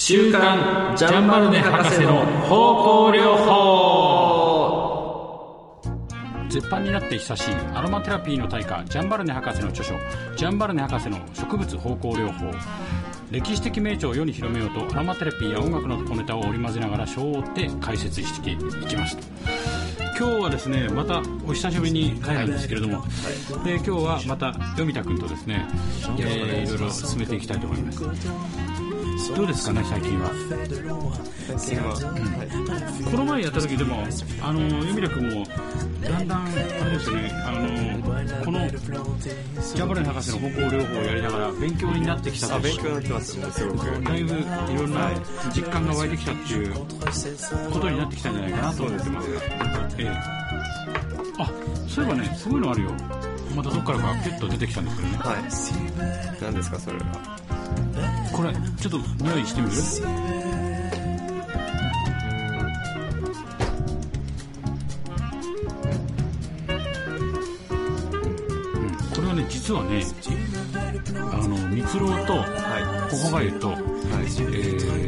週刊ジャンバルネ博士の方向療法。絶版になって久しいアロマテラピーの大家ジャンバルネ博士の著書ジャンバルネ博士の植物方向療法。歴史的名著を世に広めようとアロマテラピーや音楽の小ネタを織り交ぜながら章を追って解説していきます今日はですねまたお久しぶりに帰るんですけれども、で今日はまた読田君とですね、えー、いろいろ進めていきたいと思いますどうですかね最近は。最近は、うん。この前やった時でもあの読田君もだんだんあれですよねあのこのジャンバレン博士の方向療法をやりながら勉強になってきた。あ勉強になってますねすごくだいぶいろんな実感が湧いてきたっていうことになってきたんじゃないかなと思ってますが、ええ、あそういえばねすごいのあるよ。またどっからかピュッと出てきたんですけどね。はい。何ですかそれはこれちょっと匂いしてみる？うん。これはね実はねあの蜜ろうとはホホバユと,、いはい。え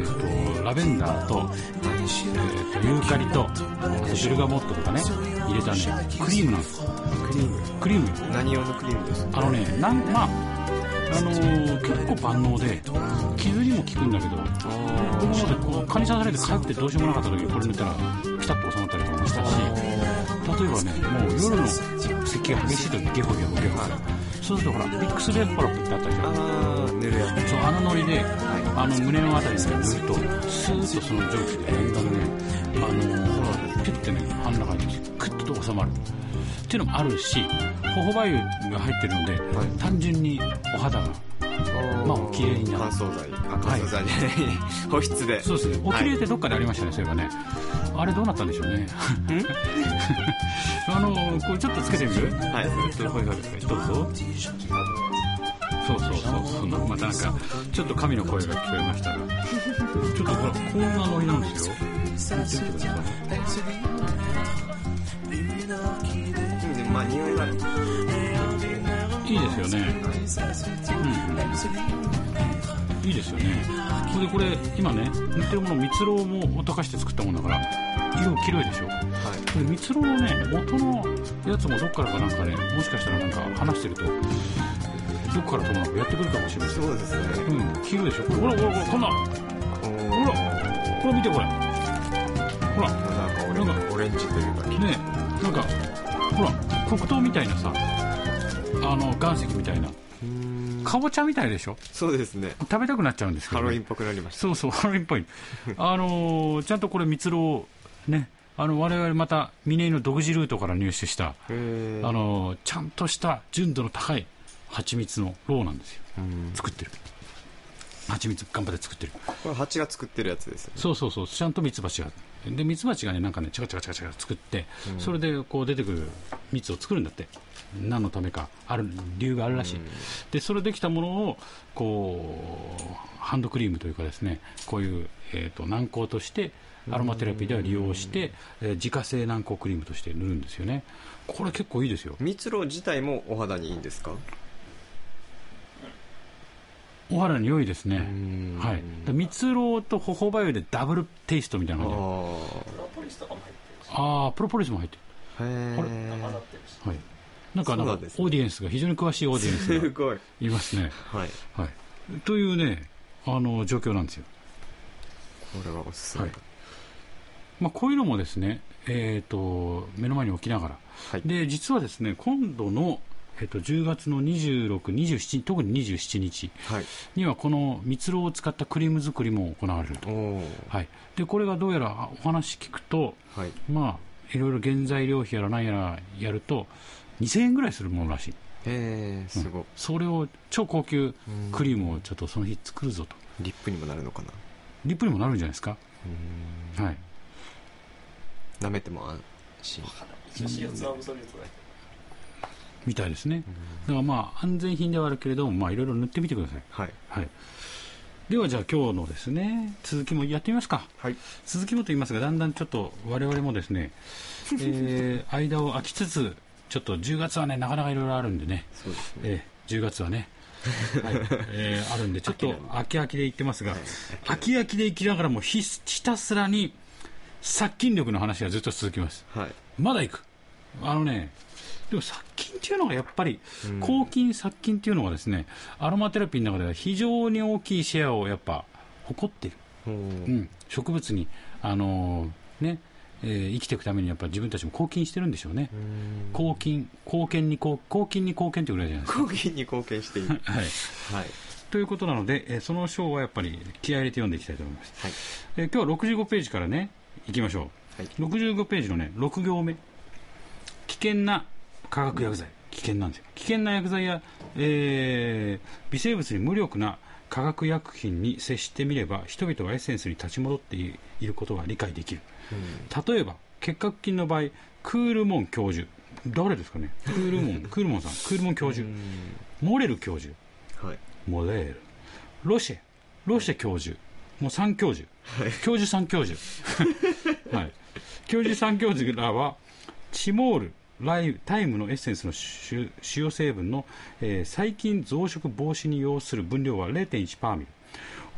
ー、とラベンダーと,、えー、とユーカリとあとベルガモットとかね入れたねクリームなんです。クリーム。クリーム何用のクリームですか？あのねなんまああのー結構万能で傷にも効くんだけど僕もねこう蚊に刺されて痒くてどうしようもなかった時にこれ塗ったらピタッと収まったりとかもしたし例えばねもう夜の咳が激しい時ゲホゲホゲホそうするとほらビックスレッパロップってあったじゃん。ああ塗るやつ。そうあのノリで、はあの胸のあたりに塗るとスーッとその蒸気でだんだんねあのーピュッてね鼻の中にクッと収まる。っていうのもあるしホホバユが入ってるので、はい。単純にお肌がまあお綺麗に。なる乾燥剤。あ乾燥剤。じゃない保湿で。そうですね。お綺麗ってどっかでありましたね、そういえばね。あれどうなったんでしょうね。あのーこれちょっとつけてみる？はい。えっとはいはいどうぞ。そうそうそう。そうまたなんかちょっと神の声が聞こえましたが。ちょっとほらこんなノリなんですよ。見てみてください。まあ匂いがいいですよね。うん、うん、いいですよね。それでこれ今ね塗ってるもの蜜ろうも溶かして作ったものだから色綺麗でしょ。はい。これ蜜ろうのね元のやつもどっからかなんかねもしかしたらなんか話してるとどっからともなくやってくるかもしれませんそうですね。うん。黄色でしょ。ほらほらほらこんな。おほらこれ見てこれほら。なんかオレンジというか。ねなんかほら黒糖みたいなさあの岩石みたいな。かぼちゃみたいでしょ？そうですね。食べたくなっちゃうんですけど、ね、ハロウィンっぽくなりました。そうそうハロウィンっぽい。あのーちゃんとこれ蜜ろうねあの我々また峰井の独自ルートから入手した、あのーちゃんとした純度の高い蜂蜜のろうなんですよ。うん。作ってる。蜂蜜頑張って作ってる。これ蜂が作ってるやつですよね。そうそうそう。ちゃんとミツバチが。でミツバチがねなんかねチカチカチカチカ作って、それでこう出てくる蜜を作るんだって何のためかある理由があるらしい、でそれできたものをこうハンドクリームというかですねこういう、えー、と軟膏としてアロマテラピーでは利用して、えー自家製軟膏クリームとして塗るんですよね。これ結構いいですよ。蜜ろう自体もお肌にいいんですか？お肌に良いですね。ん。はい。で蜜ろうとホホバユでダブルテイストみたいなあ感じ。ああープロポリスも入ってる。あへえはい、なんかね。オーディエンスが非常に詳しいオーディエンスがい。いますね。はい。はい、というねあの状況なんですよ。これはおすすめはい。まあ、こういうのもですね、えー、と目の前に置きながら、はい。で実はですね今度の、えー、と10月の26、27特に27日はい。にはこの蜜ろうを使ったクリーム作りも行われると、はい、でこれがどうやらお話聞くと、はい。まあ、いろいろ原材料費やら何やらやると2000円ぐらいするものらしい。へえすごい。それを超高級クリームをちょっとその日作るぞと。リップにもなるのかな？リップにもなるんじゃないですか？はい。舐めても安心。みたいですね。だからまあ安全品ではあるけれどもまあいろいろ塗ってみてください。はい。はい。ではじゃあ今日のですね続きもやってみますか。はい。続きもと言いますがだんだんちょっと我々もですね、えー間を空きつつちょっと10月はねなかなかいろいろあるんでね、そうですね。えー10月はね。はい。えーあるんで、ちょっと飽き飽きで言ってますが、はい。飽き飽きで生きながらもひひたすらに殺菌力の話がずっと続きます。はい。まだ行く。あのね、でも殺菌っていうのがやっぱり、うん。抗菌、殺菌っていうのがですね、アロマテラピーの中では非常に大きいシェアをやっぱ誇っている。うん、植物に、あのーね、えー生きていくためにやっぱ自分たちも貢献してるんでしょうね。うん貢献、貢献に貢、貢献に貢献ってぐらいじゃないですか。貢献に貢献しているはい はい。はいということなので、えーその章はやっぱり気合い入れて読んでいきたいと思います。はいえー今日は65ページからね、行きましょう。はい65ページのね、6行目。危険な化学薬剤。危険なんですよ。危険な薬剤や、えー微生物に無力な化学薬品に接してみれば、人々はエッセンスに立ち戻っていることが理解できる。うん例えば、結核菌の場合、クールモン教授。誰ですかね？クールモン、クールモンさん、クールモン教授。モレル教授。はいモレール。ロシェ。ロシェ教授。もう3教授。教授3教授。はい。教授3 教授らは、チモール、ライタイムのエッセンスの主主要成分の、えー細菌増殖防止に要する分量は0.1パーミル。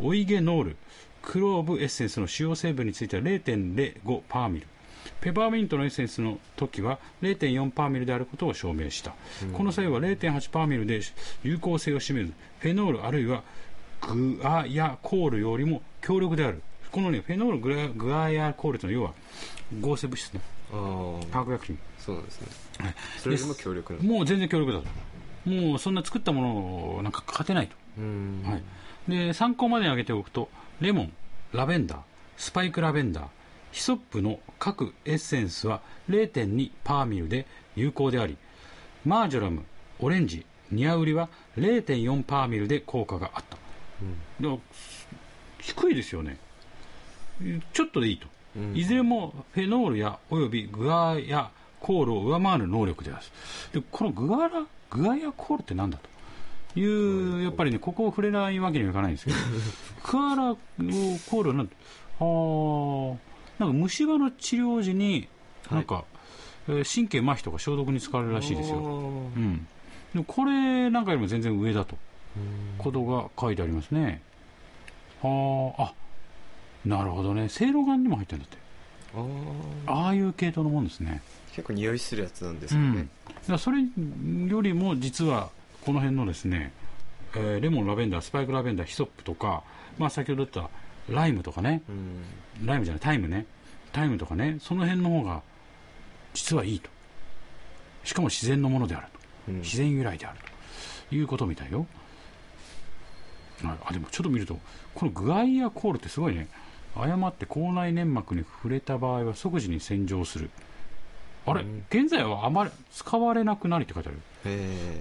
オイゲノール、クローブエッセンスの主要成分については0.05パーミル。ペパーミントのエッセンスの時は0.4パーミルであることを証明した、この際は0.8パーミルで有効性を示す。フェノールあるいはグアヤコールよりも強力である。このねフェノールグアヤコールというのは要は合成物質ね。化学薬品そうですね。はい。それよりも強力な。もう全然強力だと。もうそんな作ったものをなんか勝てないと。うん。はい、で参考までに挙げておくとレモンラベンダースパイクラベンダーヒソップの各エッセンスは0.2パーミルで有効でありマージョラムオレンジニアウリは0.4パーミルで効果があった。うん。低いですよね。ちょっとでいいと、うん。いずれもフェノールやおよびグアやコールを上回る能力であるでこのグアラグアやコールってなんだと。いうやっぱりねここを触れないわけにはいかないんですけどグアラをコールはなんてあーなんか虫歯の治療時になんか、えー神経麻痺とか消毒に使われるらしいですよ、うん、でもこれなんかよりも全然上だと。うん。ことが書いてありますね。はあ、あ、なるほどね。せいろがんにも入ってるんだって。ああいう系統のもんですね。結構匂いするやつなんですうん。よねだからそれよりも実はこの辺のですね、えーレモン、ラベンダー、スパイクラベンダー、ヒソップとか、まあ先ほど言ったライムとかね、うんライムじゃない、タイムね。タイムとかね、その辺の方が実はいいと。しかも自然のものであると。うん自然由来であるということみたいよ。ああでもちょっと見ると、このグアイアコールってすごいね、誤って口内粘膜に触れた場合は即時に洗浄する。あれ、うん。現在はあまり使われなくなりって書いてある。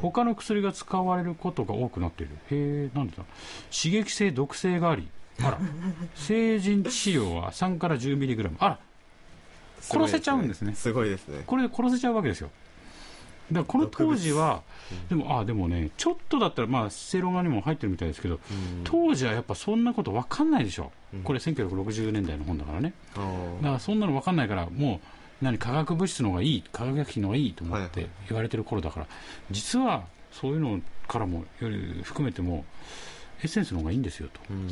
他の薬が使われることが多くなっている。へえ、なんでだ刺激性、毒性があり、あら、成人治療は3から 10mg。あら、すごい殺せちゃうんですね。すごいですね。これで殺せちゃうわけですよ。だからこの当時は、でも、あ、でもね、ちょっとだったら、まあ、セロガにも入ってるみたいですけど、うん。当時はやっぱそんなこと分かんないでしょ。うん。これ1960年代の本だからね。だからそんなの分かんないから、もう、何、化学物質の方がいい、化学薬品の方がいいと思ってはいはい。言われてる頃だから、実はそういうのからも、より含めても、エッセンスの方がいいんですよと。うん。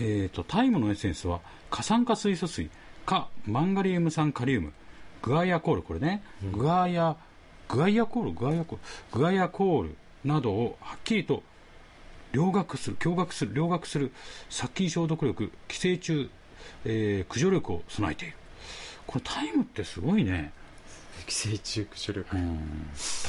えー、とタイムのエッセンスは過酸化水素水かマンガリウム酸カリウムグアイアコールこれね、グアイアグアイアコール？グアイアコール？グアイアコールなどをはっきりと両学する驚愕する両学する殺菌消毒力寄生虫、えー駆除力を備えているこれタイムってすごいね。寄生虫駆除力。うん。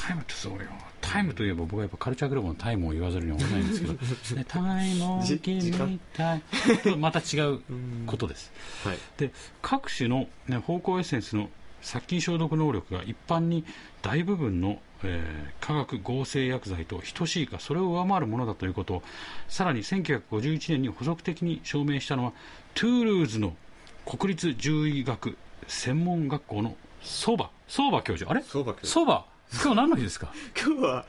タイムってすごいよ。タイムといえば僕はやっぱカルチャークラブのタイムを言わざるには思えないんですけど、ね、タイムをじ君時間タイムまた違うことです。はい。で各種の、ね、芳香エッセンスの殺菌消毒能力が一般に大部分の、えー化学合成薬剤と等しいかそれを上回るものだということをさらに1951年に補足的に証明したのはトゥールーズの国立獣医学専門学校のソバソーバ教授。あれ？相場教授。ソバ今日何の日ですか？今日は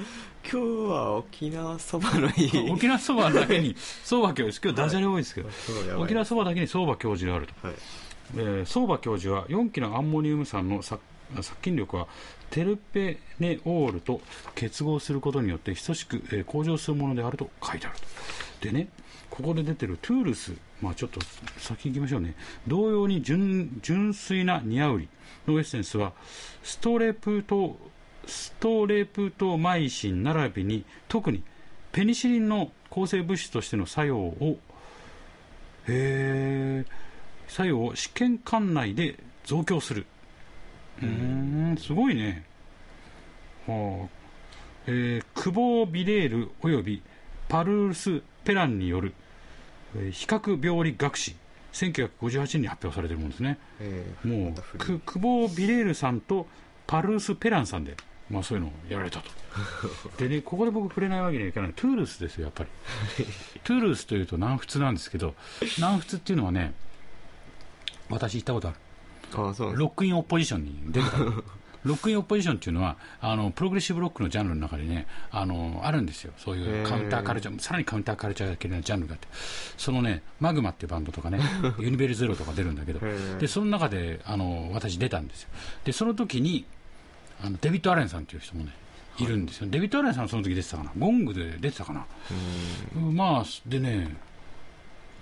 今日は沖縄そばの日。沖縄そばだけに。ソーバ教授。今日ダジャレ多いですけど、そうやばい沖縄そばだけにソーバ教授があると。はい。えー相場教授は4基のアンモニウム酸の殺殺菌力はテルペネオールと結合することによって等しく、えー向上するものであると書いてあると。でねここで出てるトゥールス、まあ、ちょっと先行きましょうね。同様に純純粋なニアウリのエッセンスはストレプトストレプトマイシン並びに特にペニシリンの抗生物質としての作用をへー作用を試験管内で増強する。うーんすごいね。はあ。えークボビレールおよびパルース・ペランによる、えー比較病理学誌1958年に発表されているものですね。えーもうまた古い。ククボビレールさんとパルース・ペランさんで、まあ、そういうのをやられたと。でねここで僕触れないわけにはいかない。トゥールーズですよやっぱり。トゥールーズというと南仏なんですけど南仏っていうのはね私行ったことある。ああそう Rock in Opposition に出てた。の Rock in Opposition っていうのはあのプログレッシブロックのジャンルの中でねあのあるんですよ。そういうカウンターカルチャーさらにカウンターカルチャー系なジャンルがあって。そのねマグマっていうバンドとかね Univers Zero とか出るんだけど。でその中であの私出たんですよ。でその時にあのデビッド・アレンさんっていう人もねい。るんですよ、デビッド・アレンさんはその時出てたかな。ゴングで出てたかな。うんまあでね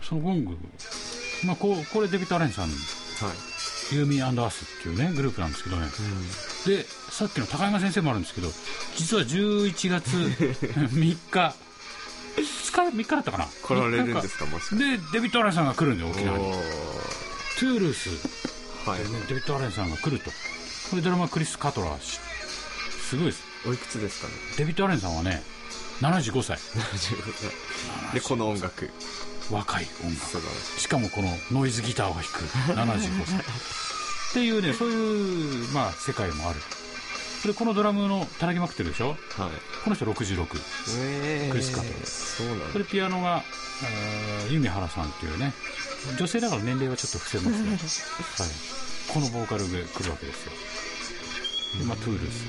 そのゴングまあこうこれデビッド・アレンさんはい You Me and Us っていうねグループなんですけどね、でさっきの高山先生もあるんですけど実は11月 3日2日3日だったかな？来られるんですか？もしかでデビッド・アレンさんが来るんで沖縄に。おトゥールース。ーはい。でねデビッド・アレンさんが来ると。これドラマクリス・カトラー氏すごいです。おいくつですかね？デビッド・アレンさんはね75歳。75歳。でこの音楽若い音楽。しかもこのノイズギターを弾く75歳。っていうねそういう、まあ、世界もある。でこのドラムの叩きまくってるでしょ？はい。この人66えー。クリスカトそうなんだ。それピアノがえー弓原さんっていうね女性だから年齢はちょっと伏せますね、はい、このボーカルで来るわけですよ。でまあトゥールス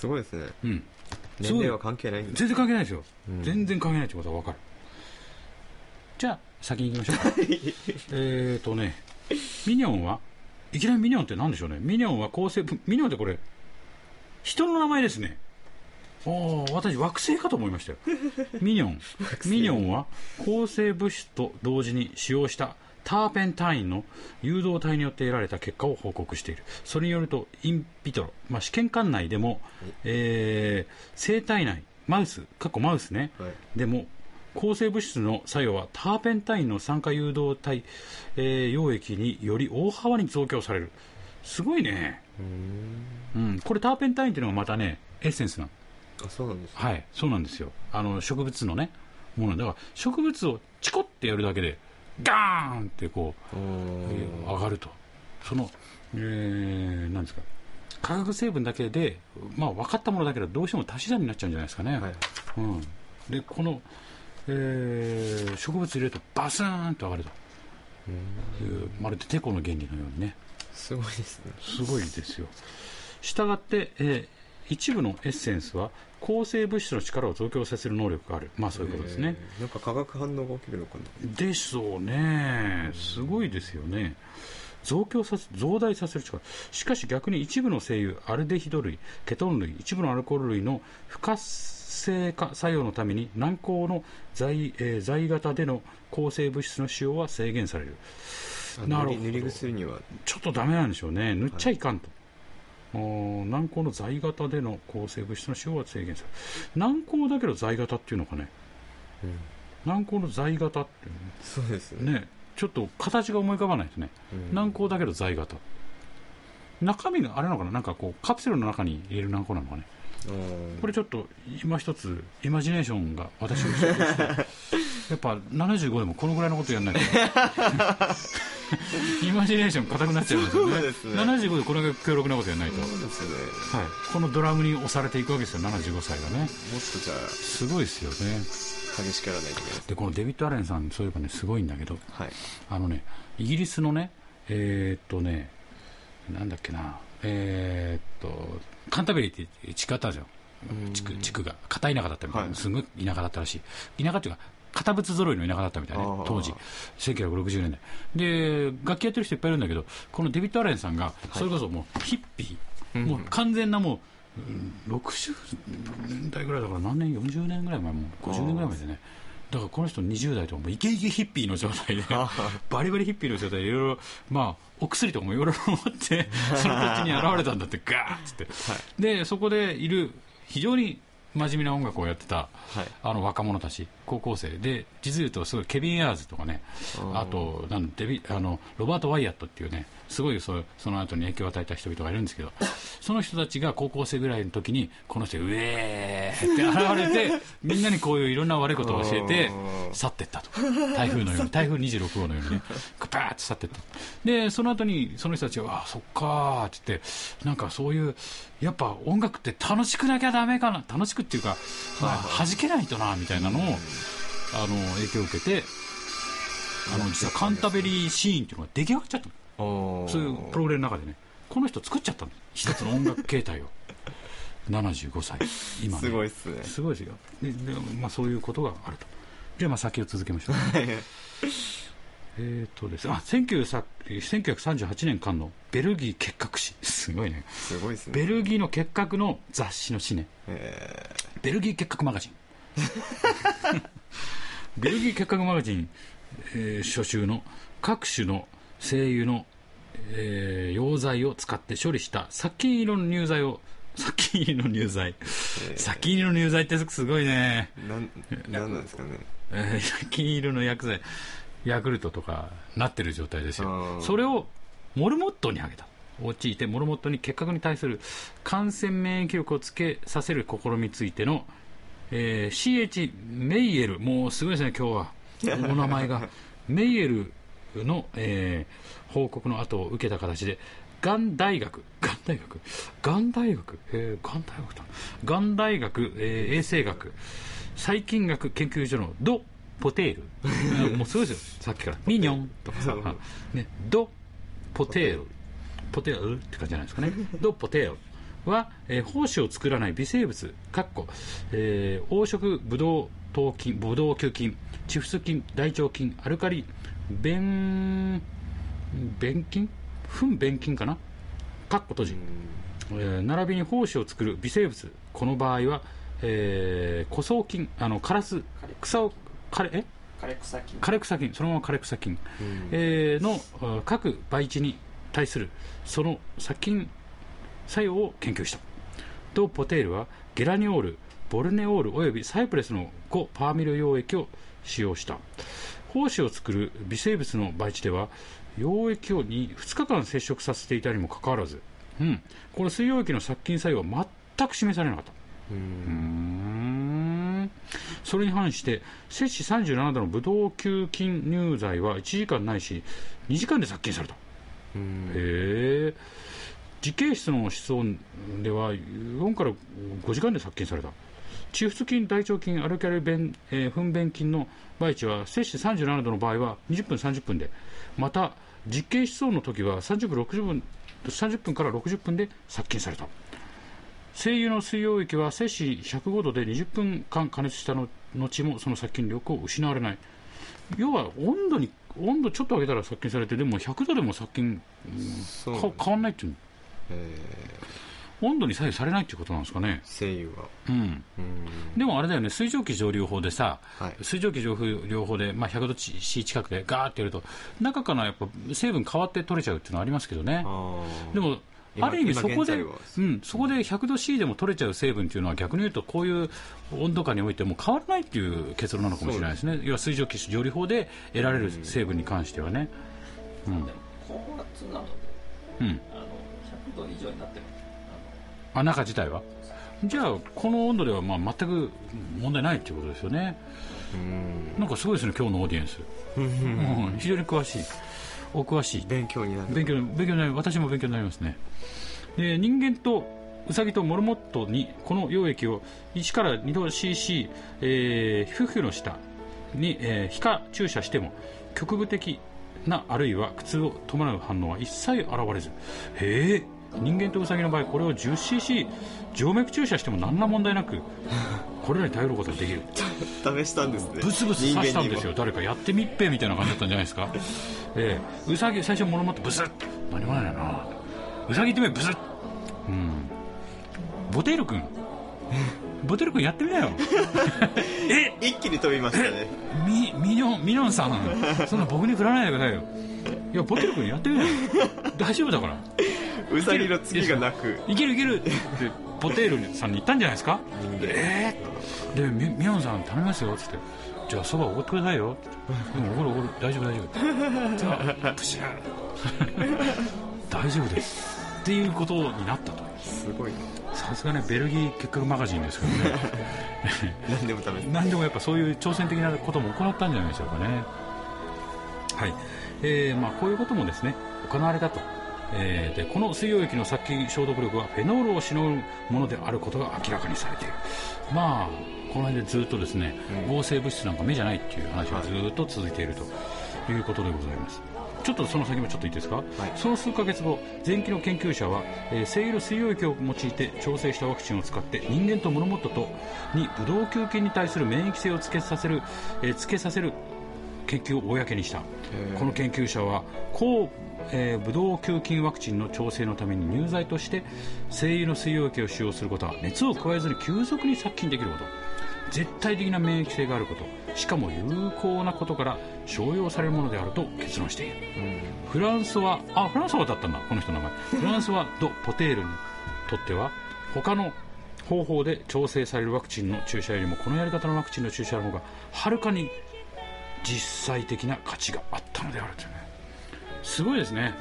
すごいですね。うん年齢は関係ない全然関係ないですよ、うん。全然関係ないってことは分かる。じゃあ先に行きましょうか。えーとねミニョンはいきなりミニョンって何でしょうね。ミニョンは構成部ミニョンってこれ人の名前ですね。ああ私惑星かと思いましたよ。ミニョン。ミニョンは抗生物質と同時に使用したターペンタインの誘導体によって得られた結果を報告している。それによるとインビトロ、まあ、試験管内でも、えー生体内マウス過去マウスね、はい。でも抗生物質の作用はターペンタインの酸化誘導体、えー溶液により大幅に増強される。すごいね、うん、これターペンタインっていうのがまたねエッセンスなの。あそうなんです。ねはい。そうなんですよ。あの植物のねもの。だから植物をチコってやるだけでガーンってこうおー上がると。その、えー、なんですか。化学成分だけで、まあ、分かったものだけどどうしても足し算になっちゃうんじゃないですかね、はい。うん、でこの、えー植物入れるとバスーンと上がると。いうまるでテコの原理のようにね。すごいですね。すごいですよ。したがって、えー一部のエッセンスは抗生物質の力を増強させる能力がある。まあそういうことですね、えー。なんか化学反応が起きるのかな。でしょうね、すごいですよね、増強させ増大させる力、しかし逆に一部の精油、アルデヒド類、ケトン類、一部のアルコール類の不活性化作用のために、軟膏の在,、えー在型での抗生物質の使用は制限される、あなるほど。塗り薬には。ちょっとダメなんでしょうね、塗っちゃいかんと。おー軟膏の在型での抗生物質の使用は制限される。軟膏だけど在型っていうのかね、軟膏の在型っていうの。そうですね。ね、ちょっと形が思い浮かばないですね、うん。軟膏だけど在型、中身があれなのかな、なんかこうカプセルの中に入れる軟膏なのかね、うん。これちょっと今一つ、イマジネーションが私をして、やっぱ75でもこのぐらいのことやんないと、イマジネーション硬くなっちゃうんですよね、ですね。75でこれが強力なことやんないと、はい、このドラムに押されていくわけですよ、75歳がね、もっとじゃあすごいですよね。激しくやらないといけない。でこのデビッド・アレンさん、そういえばね、すごいんだけど、はい。あのね、イギリスのね、えーっとね、なんだっけな、えーっと、カンタベリーって地区あったじゃん、地区地区が、片田舎だったみたいな、はい。すごい田舎だったらしい、田舎っていうか、堅物揃いの田舎だったみたいね。あー。当時。1960年代。で楽器やってる人いっぱいいるんだけどこのデビッド・アレンさんがそれこそもうヒッピー、もう完全なもううん60年代ぐらいだから何年40年ぐらい前もう50年ぐらい前でね。だからこの人20代とかもうイケイケヒッピーの状態でバリバリヒッピーの状態でいろいろまあお薬とかもいろいろ持ってその土地に現れたんだってガーッつって、でそこでいる非常に真面目な音楽をやってた、はい。あの若者たち高校生で実言うとすごいケビン・エアーズとかねあとなんデビあのロバート・ワイヤットっていうねすごいそその後に影響を与えた人々がいるんですけどその人たちが高校生ぐらいの時にこの人うえーって現れてみんなにこういういろんな悪いことを教えて去っていったと。台風のように台風26号のようにねバーッと去っていったでその後にその人たちがあそっかーって言ってなんかそういうやっぱ音楽って楽しくなきゃダメかな楽しくっていうか、まあ、弾けないとなみたいなのをあの影響を受けてあの実はカンタベリーシーンっていうのが出来上がっちゃったそういうプログラムの中でねこの人作っちゃったの。一つの音楽形態を。75歳。今、ね、すごいっすね。すごいですよ。でで、まあ、そういうことがあると。じゃあまあ先を続けましょう。えっとです。ねあ1900 1938年間のベルギー結核誌すごいね。すごいっすね。ベルギーの結核の雑誌の誌ね。えベルギー結核マガジン。ベルギー結核マガジン、えー初集の各種の精油の、えー溶剤を使って処理した殺菌色の乳剤を殺菌入りの乳剤、殺菌入りの乳剤ってすごいね、ー、なんなんなんですかね。えー殺菌入りの薬剤。ヤクルトとかなってる状態ですあよー。それをモルモットにあげた。用いてモルモットに結核に対する感染免疫力をつけさせる試みについての、えー CH メイエル。もうすごいですね今日は。お名前が。メイエルの、えー報告の後を受けた形でがん大学がん大学？がん大学？えーがん大学だ。がん大学、えー衛生学細菌学研究所のド・ポテール。もうすごいですよ。さっきから。ミニョン。とかさ、ね、ド・ポテール。ポテールって感じじゃないですかね。ド・ポテールは、えー胞子を作らない微生物かっこ、えー黄色ブドウ糖菌ブドウ球菌チフス菌大腸菌アルカリ便便菌糞便菌かな？かっこ閉じ、えー並びに胞子を作る微生物。この場合は、えー、古草菌あのカラス草を枯れえ？枯れ草菌。枯れ草菌。そのまま枯れ草菌、えーのあ各培地に対するその殺菌作用を研究した。ド・ポテールはゲラニオールボルネオールおよびサイプレスの5パーミル溶液を使用した胞子を作る微生物の培地では溶液をに2日間接触させていたにもかかわらず、うん、この水溶液の殺菌作用は全く示されなかった。うーん。それに反して摂氏37度のブドウ球菌乳剤は1時間ないし2時間で殺菌された。へえ。実験室の室温では4から5時間で殺菌されたチフス菌大腸菌アルカリ便、えー糞便菌の培地は摂氏37度の場合は20分30分でまた実験室温の時は30分60分30分から60分で殺菌された。精油の水溶液は摂氏105度で20分間加熱したの後もその殺菌力を失われない。要は温度に温度ちょっと上げたら殺菌されてでも100度でも殺菌そうか変わんないっていうえ温度に左右されないっていうことなんですかね。ー、声優は。うん。うん。でもあれだよね水蒸気蒸留法でさ、はい。水蒸気蒸留法で、まあ、100度 C 近くでガーってやると中からやっぱ成分変わって取れちゃうっていうのはありますけどね。でも今ある意味今そこで、うん、そこで100度 C でも取れちゃう成分っていうのは逆に言うとこういう温度下においても変わらないっていう結論なのかもしれないですね。要は水蒸気蒸留法で得られる成分に関してはね、うん。高圧なのでうん、あの100度以上になってもあ中自体は。じゃあこの温度ではまあ全く問題ないっていうことですよね。うん。なんかすごいですね今日のオーディエンス、うん、非常に詳しい。お詳しい。勉強になる。勉強勉強になり私も勉強になりますね。で人間とウサギとモルモットにこの溶液を1から2度 cc、えー、皮膚の下に、えー皮下注射しても局部的なあるいは苦痛を伴う反応は一切現れず。へえ人間とウサギの場合これを 10cc 静脈注射しても何ら問題なくこれらに頼ることができる。試したんですね。ブツブツ刺したんですよ。誰かやってみっぺみたいな感じだったんじゃないですか。ええ。ウサギ最初物持ってブスッ。何もないな。ウサギってみブスッ。うん。ボテール君。ボテール君やってみなよ。え？も一気に飛びましたね。みミニョンミニョンさん。そんな僕に振らないでくださいよ。いやボテール君やってみなよ。大丈夫だからウサギの次がなく。いけるいける。ってボテールさんに言ったんじゃないですか？ええでみミヨンさん頼みますよ。っつって。じゃあそばおごってくださいよ。ってうんおごるおごる。大丈夫大丈夫。じゃあプシャー。大丈夫です。っていうことになったと。すごい。なさすがねベルギー結核マガジンですけどね。何でも試す何でもやっぱそういう挑戦的なことも行ったんじゃないでしょうかね。はい、えーまあ、こういうこともですね行われたと、えーでこの水溶液の殺菌消毒力はフェノールをしのぐものであることが明らかにされている。まあこの辺でずっとですね、合成物質なんか目じゃないっていう話がずっと続いていると。いうことでございます。ちょっとその先もちょっといいですか、その数ヶ月後前期の研究者は、えー、精油の水溶液を用いて調整したワクチンを使って人間とモノモットとにブドウ球菌に対する免疫性をつけさせる、えーつけさせる研究を公にした。この研究者は抗、えーブドウ球菌ワクチンの調整のために乳剤として精油の水溶液を使用することは熱を加えずに急速に殺菌できること。絶対的な免疫性があること。しかも有効なことから商用されるものであると結論している、フランスはあフランスはだったんだこの人の名前。フランスはド・ポテールに。とっては他の方法で調整されるワクチンの注射よりもこのやり方のワクチンの注射の方がはるかに実際的な価値があったのであるというね。すごいですね。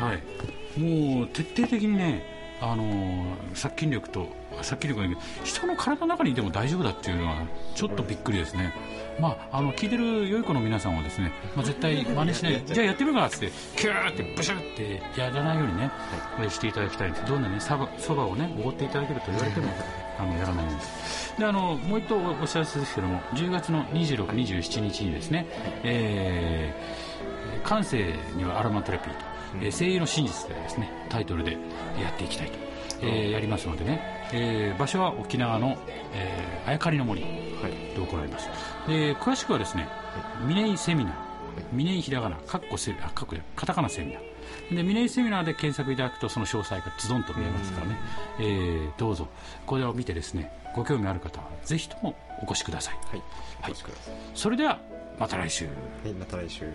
はい。もう徹底的にねあのー殺菌力と殺菌力が人の体の中にいても大丈夫だっていうのはちょっとびっくりですね、まあ、あの聞いてる良い子の皆さんはですね、まあ、絶対真似しないじゃあやってみるかっつってキューってブシュってやらないようにね、していただきたいんです。どんなねそばそばをねおごっていただけると言われてもあのやらないんです。であのもう一度お知らせですけども10月の26、27日にですね、えー感性にはアロマテラピーと、えー声優の真実でですねタイトルでやっていきたいと、えーやりますのでね、えー場所は沖縄の、えー、あやかりの森で行います、で詳しくはですね峰井セミナー。峰井ひらがなかっこセあかっこカタカナセミナーで峰井セミナーで検索いただくとその詳細がズドンと見えますからね、えーどうぞ。これを見てですねご興味ある方はぜひともお越しください。はい。はい。お越しください。それではまた来週。はいまた来週